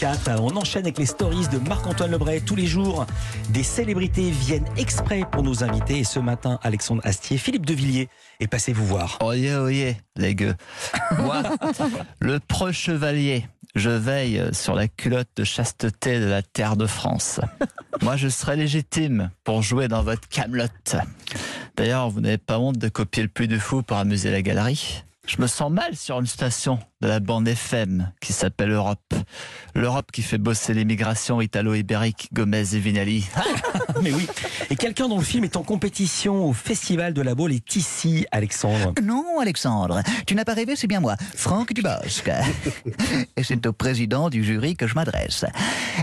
2024. On enchaîne avec les stories de Marc-Antoine Lebray. Tous les jours, des célébrités viennent exprès pour nous inviter. Et ce matin, Alexandre Astier, Philippe Devilliers est passé vous voir. Oyez, oyez, les gueux. Moi, le preux chevalier, je veille sur la culotte de chasteté de la terre de France. Moi, je serai légitime pour jouer dans votre camelote. D'ailleurs, vous n'avez pas honte de copier le plus de fou pour amuser la galerie je me sens mal sur une station de la bande FM qui s'appelle Europe. L'Europe qui fait bosser l'immigration italo-ibérique Gomez et Vinali. Mais oui. Et quelqu'un dont le film est en compétition au Festival de la Baule est ici, Alexandre. Non, Alexandre. Tu n'as pas rêvé, c'est bien moi, Franck Dubosc. et c'est au président du jury que je m'adresse.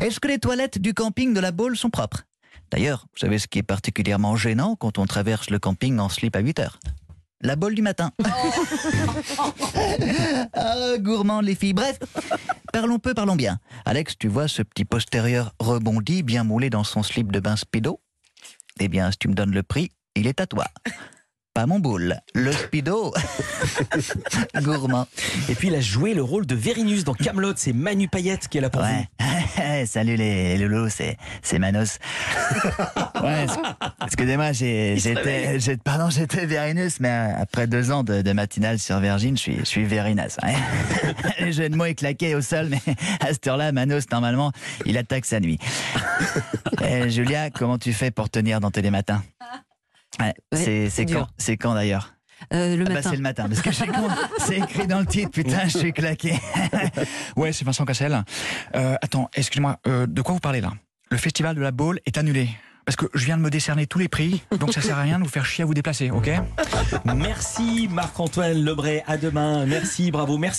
Est-ce que les toilettes du camping de la Baule sont propres? D'ailleurs, vous savez ce qui est particulièrement gênant quand on traverse le camping en slip à 8 heures? La bolle du matin. ah, gourmand les filles. Bref, parlons peu, parlons bien. Alex, tu vois ce petit postérieur rebondi, bien moulé dans son slip de bain speedo Eh bien, si tu me donnes le prix, il est à toi pas mon boule. Le speedo. Gourmand. Et puis il a joué le rôle de Vérinus dans Camelot. C'est Manu Payette qui est là pour ouais. Salut les loulous, c'est Manos. ouais, excusez-moi, j'étais pardon, j'étais Vérinus, mais euh, après deux ans de, matinale sur Virgin, je suis je suis Vérinas. Hein. Les jeux de mots est claqué au sol, mais à cette heure-là, Manos normalement, il attaque sa nuit. Et Julia, comment tu fais pour tenir dans Télématin c'est quand, quand d'ailleurs euh, le ah bah, matin. c'est le matin, parce que c'est écrit dans le titre, putain, je suis claqué. ouais, c'est Vincent Cassel. Euh, attends, excusez-moi, euh, de quoi vous parlez là? Le festival de la Baule est annulé. Parce que je viens de me décerner tous les prix, donc ça sert à rien de vous faire chier à vous déplacer, ok? Merci Marc-Antoine Lebray, à demain. Merci, bravo, merci.